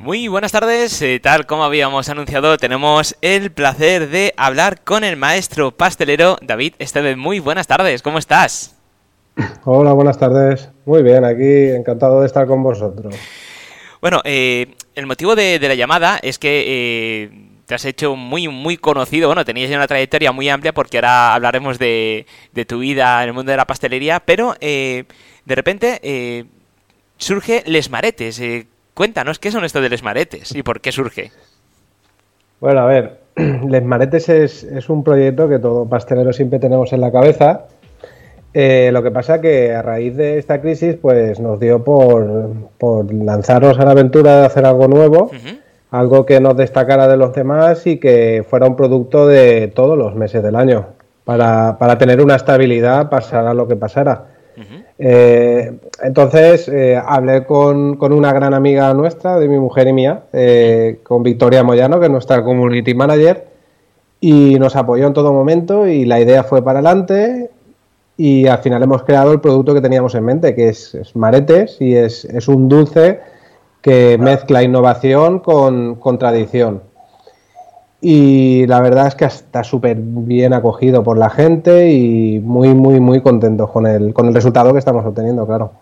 Muy buenas tardes, eh, tal como habíamos anunciado, tenemos el placer de hablar con el maestro pastelero David Esteve. Muy buenas tardes, ¿cómo estás? Hola, buenas tardes. Muy bien, aquí encantado de estar con vosotros. Bueno, eh, el motivo de, la llamada es que eh, te has hecho muy, muy conocido. Bueno, tenías ya una trayectoria muy amplia porque ahora hablaremos de, de tu vida en el mundo de la pastelería, pero de repente surge Les Maretes. Cuéntanos, ¿qué son estos de Les Maretes y por qué surge? Bueno, a ver, Les Maretes es, un proyecto que todo pastelero siempre tenemos en la cabeza. Eh, lo que pasa que a raíz de esta crisis, pues nos dio por, lanzarnos a la aventura de hacer algo nuevo, algo que nos destacara de los demás y que fuera un producto de todos los meses del año, para, para tener una estabilidad, pasara lo que pasara. Eh, entonces eh, hablé con, una gran amiga nuestra, de mi mujer y mía, eh, con Victoria Moyano, que es nuestra community manager, y nos apoyó en todo momento y la idea fue para adelante y al final hemos creado el producto que teníamos en mente, que es, Maretes y es, un dulce que mezcla innovación con, con tradición y la verdad es que está súper bien acogido por la gente y muy, muy, muy contentos con el, con el resultado que estamos obteniendo, claro.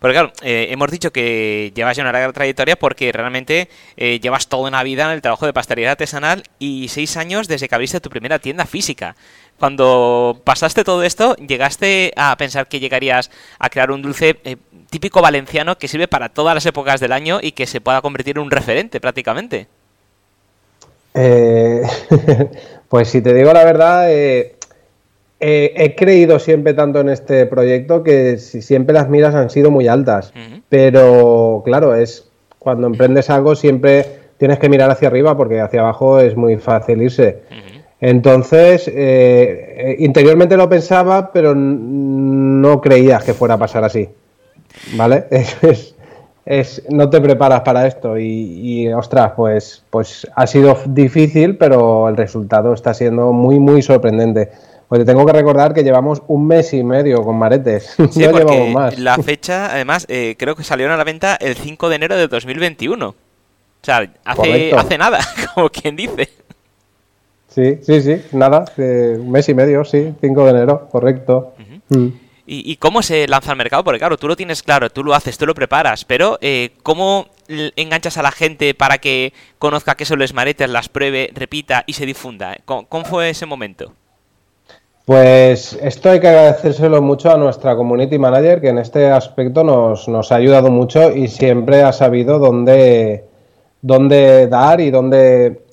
Porque claro, eh, hemos dicho que llevas ya una larga trayectoria porque realmente eh, llevas toda una vida en el trabajo de pastelería artesanal y seis años desde que abriste tu primera tienda física. Cuando pasaste todo esto, ¿llegaste a pensar que llegarías a crear un dulce eh, típico valenciano que sirve para todas las épocas del año y que se pueda convertir en un referente prácticamente? Eh, pues si te digo la verdad, eh, eh, he creído siempre tanto en este proyecto que siempre las miras han sido muy altas. Pero claro, es cuando emprendes algo siempre tienes que mirar hacia arriba porque hacia abajo es muy fácil irse. Entonces, interiormente lo pensaba, pero no creía que fuera a pasar así. ¿Vale? es, es, no te preparas para esto y, ostras, pues, pues ha sido difícil, pero el resultado está siendo muy, muy sorprendente. Pues te tengo que recordar que llevamos un mes y medio con maretes. Sí, porque más. la fecha, además, eh, creo que salieron a la venta el 5 de enero de 2021. O sea, hace, hace nada, como quien dice. Sí, sí, sí, nada, un mes y medio, sí, 5 de enero, correcto. ¿Y, cómo se lanza al mercado? Porque claro, tú lo tienes claro, tú lo haces, tú lo preparas, pero eh, ¿cómo enganchas a la gente para que conozca qué son los maretes, las pruebe, repita y se difunda? ¿Cómo, fue ese momento? Pues esto hay que agradecérselo mucho a nuestra community manager, que en este aspecto nos, nos ha ayudado mucho y siempre ha sabido dónde, dónde dar y dónde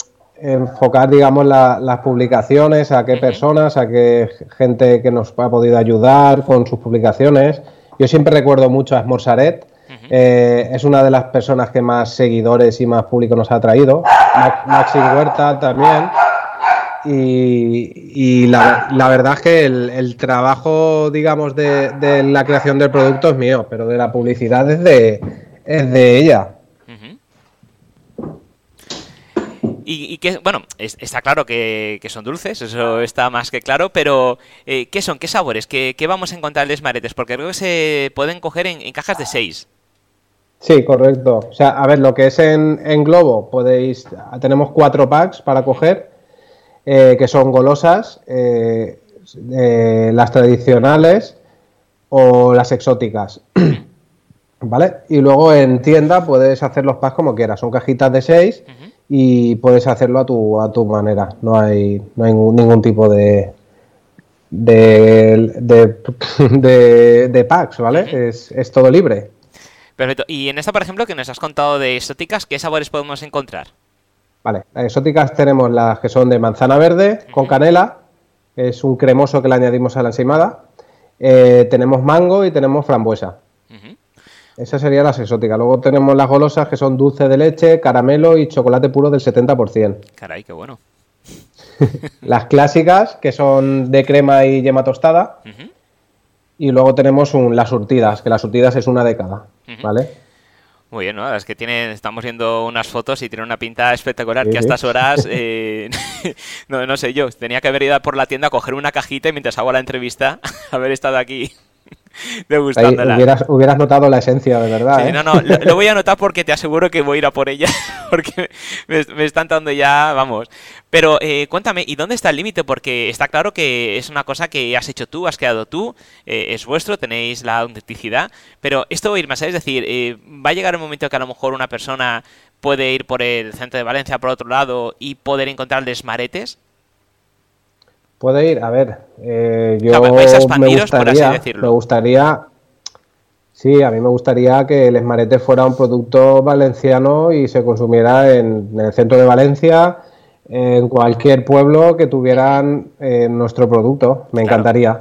enfocar, digamos, las publicaciones, a qué personas, a qué gente que nos ha podido ayudar con sus publicaciones. Yo siempre recuerdo mucho a Smorsaret, eh, es una de las personas que más seguidores y más público nos ha traído. Maxi Huerta también. Y, la, verdad es que el, trabajo, digamos, de, de, la creación del producto es mío, pero de la publicidad es de, es de ella. Y, que, bueno, está claro que, son dulces, eso está más que claro, pero eh, ¿qué son? ¿Qué sabores? ¿Qué, vamos a encontrar en les maretes? Porque creo que se pueden coger en, cajas de 6. Sí, correcto. O sea, a ver, lo que es en, globo, podéis, tenemos cuatro packs para coger, eh, que son golosas, eh, las tradicionales o las exóticas. ¿Vale? Y luego en tienda puedes hacer los packs como quieras. Son cajitas de 6 y puedes hacerlo a tu, a tu manera. No hay, no hay ningún tipo de, de, de, packs, ¿vale? es, es, todo libre. Perfecto. Y en esta, por ejemplo, que nos has contado de exóticas, ¿qué sabores podemos encontrar? Vale, las exóticas tenemos las que son de manzana verde con canela, es un cremoso que le añadimos a la encimada. Eh, tenemos mango y tenemos frambuesa. Esas serían las exóticas. Luego tenemos las golosas que son dulce de leche, caramelo y chocolate puro del 70%. Caray, qué bueno. las clásicas que son de crema y yema tostada. Y luego tenemos las surtidas, que las surtidas es una de cada, ¿vale? Muy bien, ¿no? Es que tiene, estamos viendo unas fotos y tiene una pinta espectacular que a estas horas, eh, no, no sé yo, tenía que haber ido por la tienda a coger una cajita y mientras hago la entrevista haber estado aquí degustándola. hubieras, hubieras, notado la esencia, de verdad. ¿eh? no, no, lo, voy a notar porque te aseguro que voy a ir a por ella, porque me, están dando ya, vamos. Pero eh, cuéntame, ¿y dónde está el límite? Porque está claro que es una cosa que has hecho tú, has creado tú, eh, es vuestro, tenéis la autenticidad, pero esto va a ir más allá, es decir, va a llegar un momento que a lo mejor una persona puede ir por el centro de Valencia, por otro lado, y poder encontrar desmaretes. Puede ir, a ver, eh, yo me gustaría, me gustaría, sí, a mí me gustaría que el esmarete fuera un producto valenciano y se consumiera en, el centro de Valencia, en cualquier pueblo que tuvieran eh, nuestro producto, me encantaría.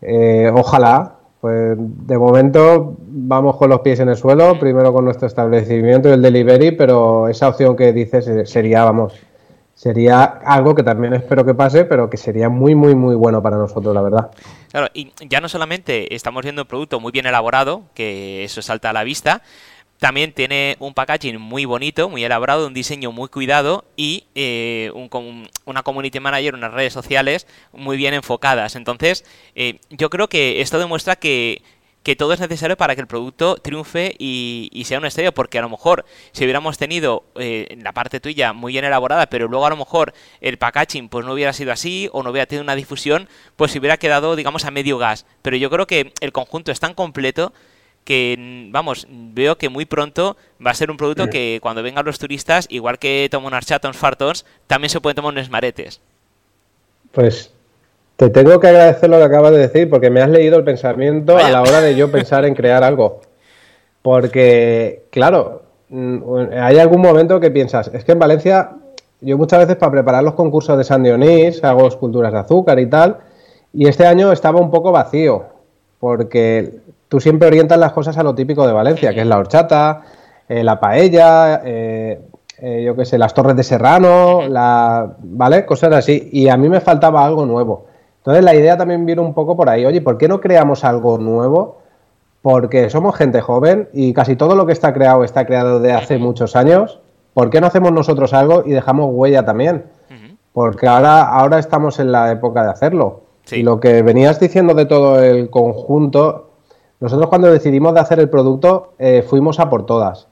Eh, ojalá, pues de momento vamos con los pies en el suelo, primero con nuestro establecimiento y el delivery, pero esa opción que dices sería, vamos, sería algo que también espero que pase, pero que sería muy, muy, muy bueno para nosotros, la verdad. Claro, y ya no solamente estamos viendo un producto muy bien elaborado, que eso salta a la vista, también tiene un packaging muy bonito, muy elaborado, un diseño muy cuidado y eh, un, una community manager, unas redes sociales muy bien enfocadas. Entonces, eh, yo creo que esto demuestra que que todo es necesario para que el producto triunfe y, sea un estrella, porque a lo mejor si hubiéramos tenido eh, la parte tuya muy bien elaborada, pero luego a lo mejor el packaging pues no hubiera sido así o no hubiera tenido una difusión, pues se hubiera quedado digamos a medio gas. Pero yo creo que el conjunto es tan completo que, vamos, veo que muy pronto va a ser un producto que cuando vengan los turistas, igual que toman unas chatons fartons, también se pueden tomar unos maretes. Pues te tengo que agradecer lo que acabas de decir porque me has leído el pensamiento a la hora de yo pensar en crear algo. Porque, claro, mm, hay algún momento que piensas, es que en Valencia, yo muchas veces para preparar los concursos de San Dionís hago esculturas de azúcar y tal, y este año estaba un poco vacío, porque tú siempre orientas las cosas a lo típico de Valencia, que es la horchata, eh, la paella, eh, eh, yo qué sé, las torres de Serrano, la, ¿vale? Cosas así. Y a mí me faltaba algo nuevo. Entonces la idea también viene un poco por ahí, oye, ¿por qué no creamos algo nuevo? Porque somos gente joven y casi todo lo que está creado está creado de hace muchos años. ¿Por qué no hacemos nosotros algo y dejamos huella también? Porque ahora, ahora estamos en la época de hacerlo. Y lo que venías diciendo de todo el conjunto, nosotros cuando decidimos de hacer el producto eh, fuimos a por todas.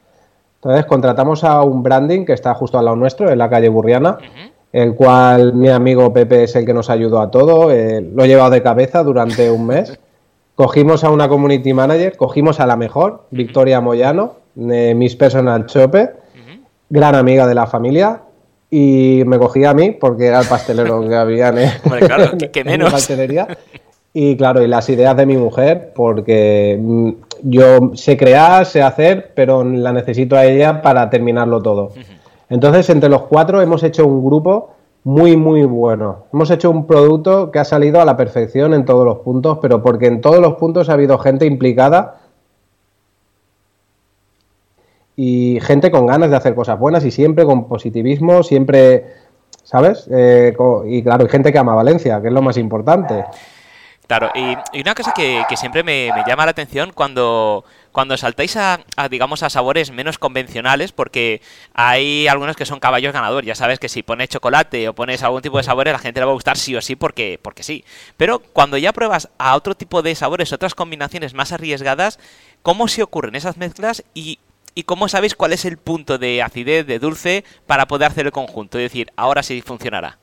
Entonces contratamos a un branding que está justo al lado nuestro, en la calle Burriana, el cual mi amigo Pepe es el que nos ayudó a todo, eh, lo he llevado de cabeza durante un mes. Cogimos a una community manager, cogimos a la mejor, Victoria Moyano, de Miss Personal Shopper, gran amiga de la familia, y me cogí a mí porque era el pastelero que había en, claro, menos. la pastelería. Y claro, y las ideas de mi mujer, porque mm, yo sé crear, sé hacer, pero la necesito a ella para terminarlo todo. Entonces, entre los cuatro hemos hecho un grupo muy, muy bueno. Hemos hecho un producto que ha salido a la perfección en todos los puntos, pero porque en todos los puntos ha habido gente implicada y gente con ganas de hacer cosas buenas y siempre con positivismo, siempre, ¿sabes? Eh, y claro, hay gente que ama Valencia, que es lo más importante. Claro, y, una cosa que, siempre me, llama la atención cuando, cuando saltáis a, digamos, a sabores menos convencionales, porque hay algunos que son caballos ganadores. Ya sabes que si pones chocolate o pones algún tipo de sabores, la gente le va a gustar sí o sí porque, porque sí. Pero cuando ya pruebas a otro tipo de sabores, otras combinaciones más arriesgadas, ¿cómo se ocurren esas mezclas y, y cómo sabéis cuál es el punto de acidez, de dulce, para poder hacer el conjunto? Es decir, ahora sí funcionará.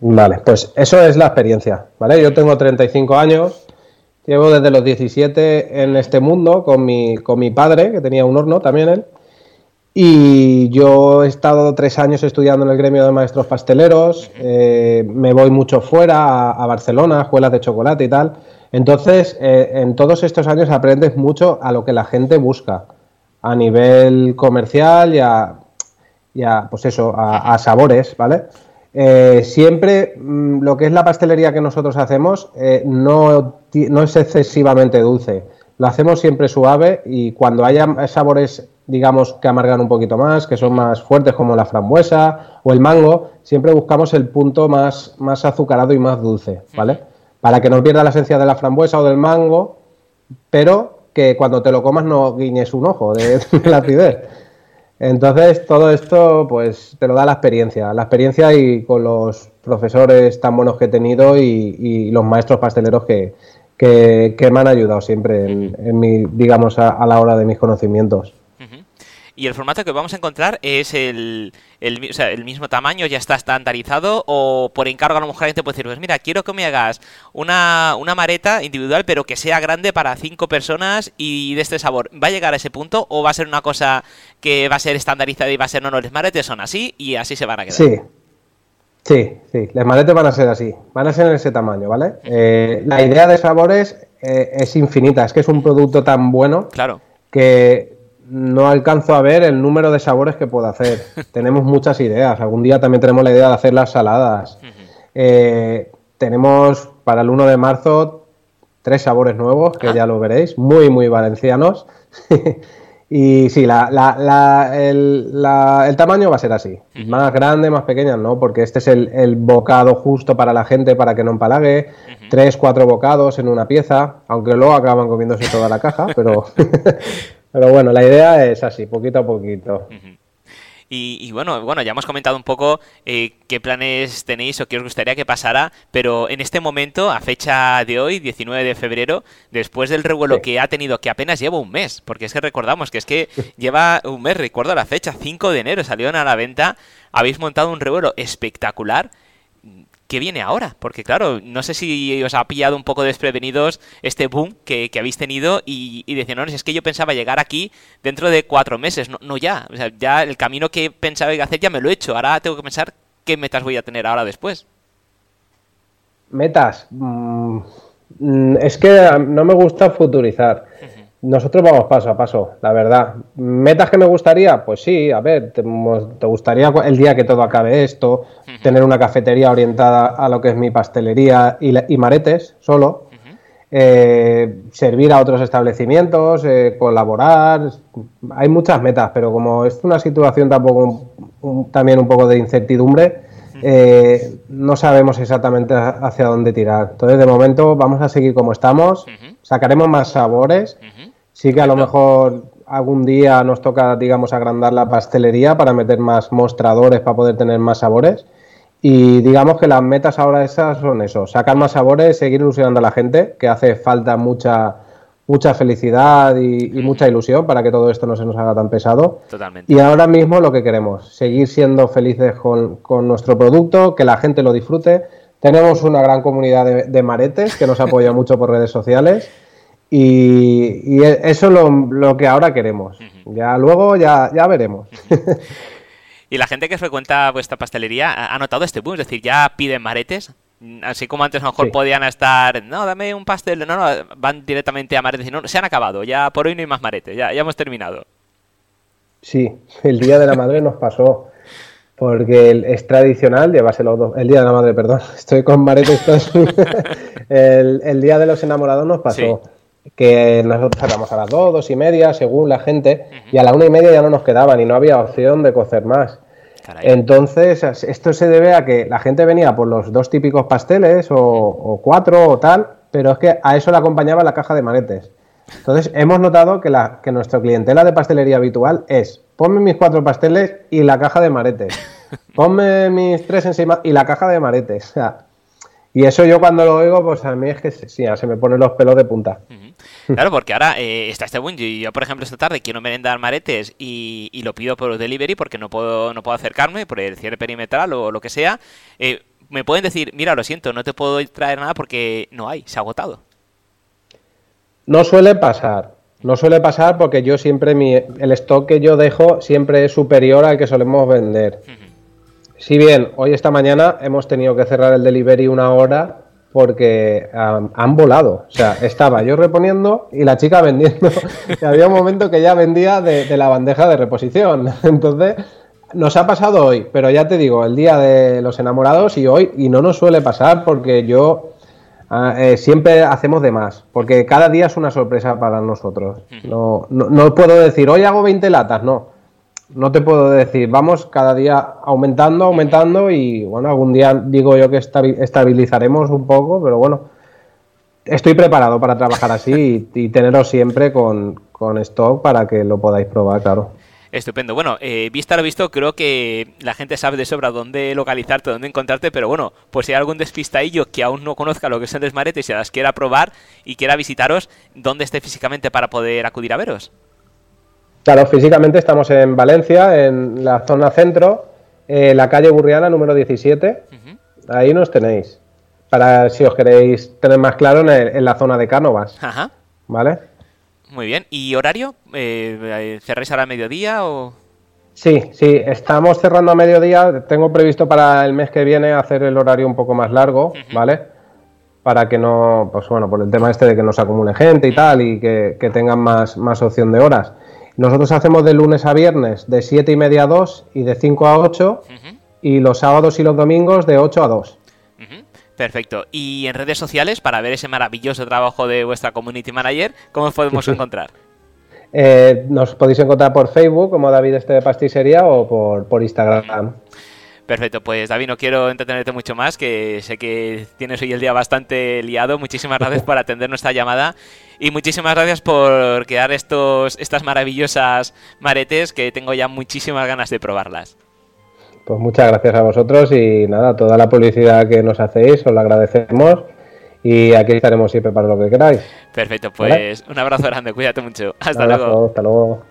Vale, pues eso es la experiencia, ¿vale? Yo tengo 35 años, llevo desde los 17 en este mundo con mi, con mi padre, que tenía un horno también él, y yo he estado tres años estudiando en el gremio de maestros pasteleros, eh, me voy mucho fuera, a, Barcelona, escuelas de chocolate y tal. Entonces, eh, en todos estos años aprendes mucho a lo que la gente busca a nivel comercial y a, pues eso, a sabores, ¿vale? Eh, siempre mm, lo que es la pastelería que nosotros hacemos eh, no, no, es excesivamente dulce. Lo hacemos siempre suave y cuando haya sabores, digamos, que amargan un poquito más, que son más fuertes como la frambuesa o el mango, siempre buscamos el punto más, más azucarado y más dulce, ¿vale? Para que no pierda la esencia de la frambuesa o del mango, pero que cuando te lo comas no guiñes un ojo de la acidez. Entonces, todo esto, pues, te lo da la experiencia. La experiencia y con los profesores tan buenos que he tenido y, los maestros pasteleros que, que, me han ayudado siempre en, mi, digamos, a, la hora de mis conocimientos. Y el formato que vamos a encontrar es el, el, o sea, el mismo tamaño, ya está estandarizado, o por encargo a lo mejor alguien te puede decir, pues mira, quiero que me hagas una, una mareta individual, pero que sea grande para cinco personas y de este sabor. ¿Va a llegar a ese punto o va a ser una cosa que va a ser estandarizada y va a ser, no, no, los maretes son así y así se van a quedar? Sí, Sí, sí, las maretes van a ser así, van a ser en ese tamaño, ¿vale? Eh, la idea de sabores eh, es infinita, es que es un producto tan bueno claro. que no alcanzo a ver el número de sabores que puedo hacer. tenemos muchas ideas, algún día también tenemos la idea de hacer las saladas. Eh, tenemos para el 1 de marzo tres sabores nuevos, que ah. ya lo veréis, muy, muy valencianos. Y sí, la, la, el, el, tamaño va a ser así. Más grande, más pequeña, no, porque este es el, bocado justo para la gente para que no empalague. Tres, cuatro bocados en una pieza, aunque luego acaban comiéndose toda la caja, pero, pero bueno, la idea es así, poquito a poquito. Y, bueno, bueno, ya hemos comentado un poco eh, qué planes tenéis o qué os gustaría que pasara, pero en este momento, a fecha de hoy, 19 de febrero, después del revuelo que ha tenido, que apenas lleva un mes, porque es que recordamos que es que lleva un mes, recuerdo la fecha, 5 de enero salieron a la venta, habéis montado un revuelo espectacular ¿qué viene ahora? Porque claro, no sé si os ha pillado un poco desprevenidos este boom que, habéis tenido y, y decían, no, es que yo pensaba llegar aquí dentro de cuatro meses, no, ya, o sea, ya el camino que pensaba hacer ya me lo he hecho, ahora tengo que pensar qué metas voy a tener ahora después. Metas. Mm, mm, es que no me gusta futurizar. Nosotros vamos paso a paso, la verdad. ¿Metas que me gustaría? Pues sí, a ver, te, gustaría el día que todo acabe esto, tener una cafetería orientada a lo que es mi pastelería y, maretes solo, eh, servir a otros establecimientos, eh, colaborar. Hay muchas metas, pero como es una situación tampoco también un poco de incertidumbre, eh, no sabemos exactamente hacia dónde tirar. Entonces, de momento, vamos a seguir como estamos, sacaremos más sabores. Sí que a lo mejor algún día nos toca, digamos, agrandar la pastelería para meter más mostradores para poder tener más sabores. Y digamos que las metas ahora esas son eso, sacar más sabores, seguir ilusionando a la gente, que hace falta mucha mucha felicidad y, mucha ilusión para que todo esto no se nos haga tan pesado. Totalmente. Y ahora mismo lo que queremos, seguir siendo felices con, nuestro producto, que la gente lo disfrute. Tenemos una gran comunidad de maretes que nos apoya mucho por redes sociales y, e, eso es lo, que ahora queremos. Ya luego ya, ya veremos. ¿Y la gente que frecuenta vuestra pastelería ha notado este boom? Es decir, ya piden maretes. Así como antes a lo mejor podían estar, no, dame un pastel, no, no, van directamente a maretes y no, se han acabado, ya por hoy no hay más maretes, ya, ya hemos terminado. Sí, el Día de la Madre nos pasó, porque es tradicional llevárselo el Día de la Madre, perdón, estoy con maretes el, el, Día de los Enamorados nos pasó que nosotros sacamos a las dos, dos y media, según la gente, y a la una y media ya no nos quedaban y no había opción de cocer más. Entonces, esto se debe a que la gente venía por los dos típicos pasteles o, cuatro o tal, pero es que a eso le acompañaba la caja de manetes. Entonces, hemos notado que, la, que nuestra clientela de pastelería habitual es ponme mis cuatro pasteles y la caja de maretes. Ponme mis tres encima y la caja de maretes. O sea, y eso yo cuando lo oigo, pues a mí es que sí, se me ponen los pelos de punta. Claro, porque ahora eh, está este boom. Yo, por ejemplo, esta tarde quiero merendar maretes y, lo pido por delivery porque no puedo, no puedo acercarme por el cierre perimetral o lo que sea. Eh, me pueden decir, mira, lo siento, no te puedo traer nada porque no hay, se ha agotado. No suele pasar. No suele pasar porque yo siempre, mi, el stock que yo dejo siempre es superior al que solemos vender. Si bien hoy esta mañana hemos tenido que cerrar el delivery una hora porque han volado. O sea, estaba yo reponiendo y la chica vendiendo. y había un momento que ya vendía de, la bandeja de reposición. Entonces, nos ha pasado hoy, pero ya te digo, el día de los enamorados y hoy, y no nos suele pasar porque yo ah, eh, siempre hacemos de más, porque cada día es una sorpresa para nosotros. No, no, no puedo decir, hoy hago 20 latas, no no te puedo decir, vamos cada día aumentando, aumentando y bueno, algún día digo yo que estabilizaremos un poco, pero bueno, estoy preparado para trabajar así y, teneros siempre con, stock para que lo podáis probar, claro. Estupendo. Bueno, eh, vista lo visto, creo que la gente sabe de sobra dónde localizarte, dónde encontrarte, pero bueno, pues si hay algún despistadillo que aún no conozca lo que son los maretes y se las quiera probar y quiera visitaros, ¿dónde esté físicamente para poder acudir a veros? Claro, físicamente estamos en Valencia, en la zona centro, eh, la calle Burriana número 17. Ahí nos tenéis. Para si os queréis tener más claro en, la zona de Cánovas. Ajá. ¿Vale? Muy bien. ¿Y horario? Eh, ¿Cerráis ahora a mediodía o...? Sí, sí, estamos cerrando a mediodía. Tengo previsto para el mes que viene hacer el horario un poco más largo, ¿vale? Para que no, pues bueno, por el tema este de que nos acumule gente y tal y que, tengan más, más opción de horas. Nosotros hacemos de lunes a viernes de 7 y media a 2 y de 5 a 8 y los sábados y los domingos de 8 a 2. Perfecto. Y en redes sociales, para ver ese maravilloso trabajo de vuestra community manager, ¿cómo os podemos encontrar? Eh, nos podéis encontrar por Facebook como David Este de Pastisería o por, por Instagram. Perfecto, pues David, no quiero entretenerte mucho más, que sé que tienes hoy el día bastante liado. Muchísimas gracias por atender nuestra llamada y muchísimas gracias por crear estos, estas maravillosas maretes que tengo ya muchísimas ganas de probarlas. Pues muchas gracias a vosotros y nada, toda la publicidad que nos hacéis os la agradecemos y aquí estaremos siempre para lo que queráis. Perfecto, pues un abrazo grande, cuídate mucho. Hasta luego. Hasta luego.